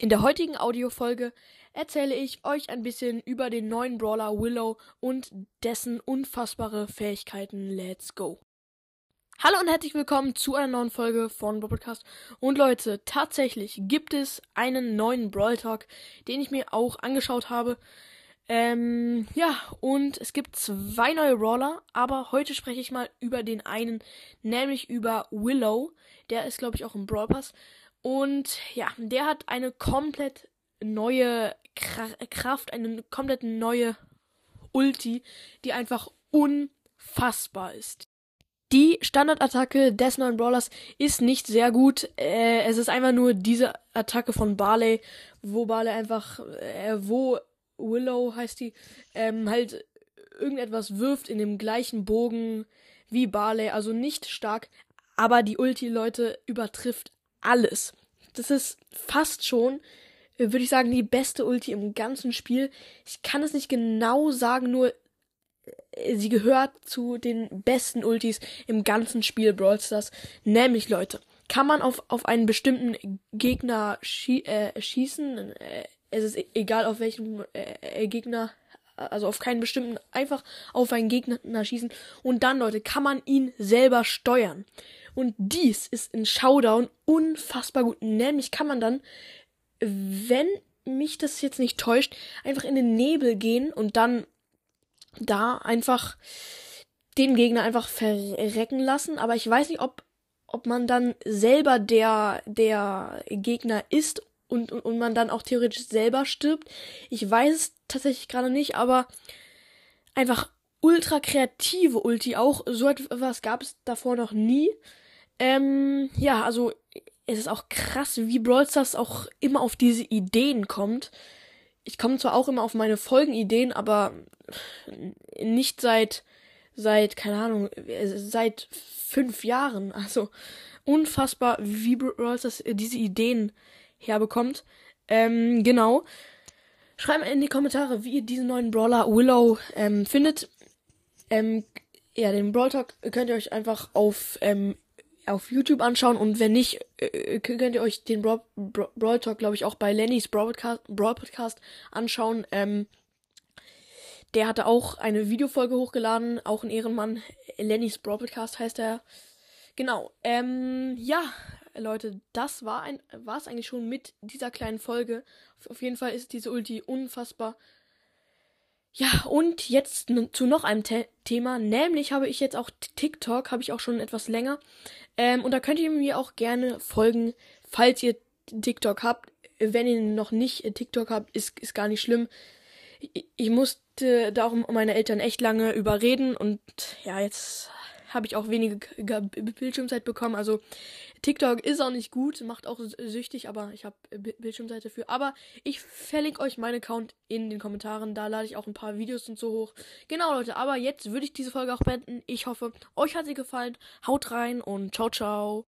In der heutigen Audiofolge erzähle ich euch ein bisschen über den neuen Brawler Willow und dessen unfassbare Fähigkeiten. Let's go! Hallo und herzlich willkommen zu einer neuen Folge von Podcast. Und Leute, tatsächlich gibt es einen neuen Brawl Talk, den ich mir auch angeschaut habe. Ähm, ja, und es gibt zwei neue Brawler, aber heute spreche ich mal über den einen, nämlich über Willow. Der ist, glaube ich, auch im Brawl Pass. Und ja, der hat eine komplett neue Kraft, eine komplett neue Ulti, die einfach unfassbar ist. Die Standardattacke des neuen Brawlers ist nicht sehr gut. Äh, es ist einfach nur diese Attacke von Barley, wo Barley einfach, äh, wo Willow heißt die, ähm, halt irgendetwas wirft in dem gleichen Bogen wie Barley. Also nicht stark, aber die Ulti, Leute, übertrifft alles. Das ist fast schon, äh, würde ich sagen, die beste Ulti im ganzen Spiel. Ich kann es nicht genau sagen, nur äh, sie gehört zu den besten Ultis im ganzen Spiel Brawl Stars. Nämlich, Leute, kann man auf, auf einen bestimmten Gegner schie äh, schießen. Äh, es ist e-, egal auf welchen äh, Gegner, also auf keinen bestimmten, einfach auf einen Gegner schießen. Und dann, Leute, kann man ihn selber steuern. Und dies ist in Showdown unfassbar gut. Nämlich kann man dann, wenn mich das jetzt nicht täuscht, einfach in den Nebel gehen und dann da einfach den Gegner einfach verrecken lassen. Aber ich weiß nicht, ob, ob man dann selber der, der Gegner ist und, und, und man dann auch theoretisch selber stirbt. Ich weiß es tatsächlich gerade nicht, aber einfach ultra kreative Ulti auch. So etwas gab es davor noch nie. Ähm, ja, also es ist auch krass, wie Brawl Stars auch immer auf diese Ideen kommt. Ich komme zwar auch immer auf meine Folgenideen, aber nicht seit, seit, keine Ahnung, seit fünf Jahren. Also unfassbar, wie Brawl Stars diese Ideen herbekommt. Ähm, genau. Schreibt in die Kommentare, wie ihr diesen neuen Brawler Willow ähm, findet. Ähm, ja, den Brawl Talk könnt ihr euch einfach auf ähm, auf YouTube anschauen und wenn nicht, äh, könnt ihr euch den Brawl, Brawl Talk, glaube ich, auch bei Lennys Brawl Podcast, anschauen. Ähm, der hatte auch eine Videofolge hochgeladen, auch ein Ehrenmann. Lennys Brawl Podcast heißt er. Genau. Ähm, ja, Leute, das war es eigentlich schon mit dieser kleinen Folge. Auf jeden Fall ist diese Ulti unfassbar ja, und jetzt zu noch einem The Thema, nämlich habe ich jetzt auch TikTok, habe ich auch schon etwas länger. Ähm, und da könnt ihr mir auch gerne folgen, falls ihr TikTok habt. Wenn ihr noch nicht TikTok habt, ist, ist gar nicht schlimm. Ich, ich musste da auch meine Eltern echt lange überreden und ja, jetzt habe ich auch weniger Bildschirmzeit bekommen. Also TikTok ist auch nicht gut, macht auch süchtig, aber ich habe Bildschirmzeit dafür. Aber ich verlinke euch meinen Account in den Kommentaren. Da lade ich auch ein paar Videos und so hoch. Genau, Leute, aber jetzt würde ich diese Folge auch beenden. Ich hoffe, euch hat sie gefallen. Haut rein und ciao, ciao.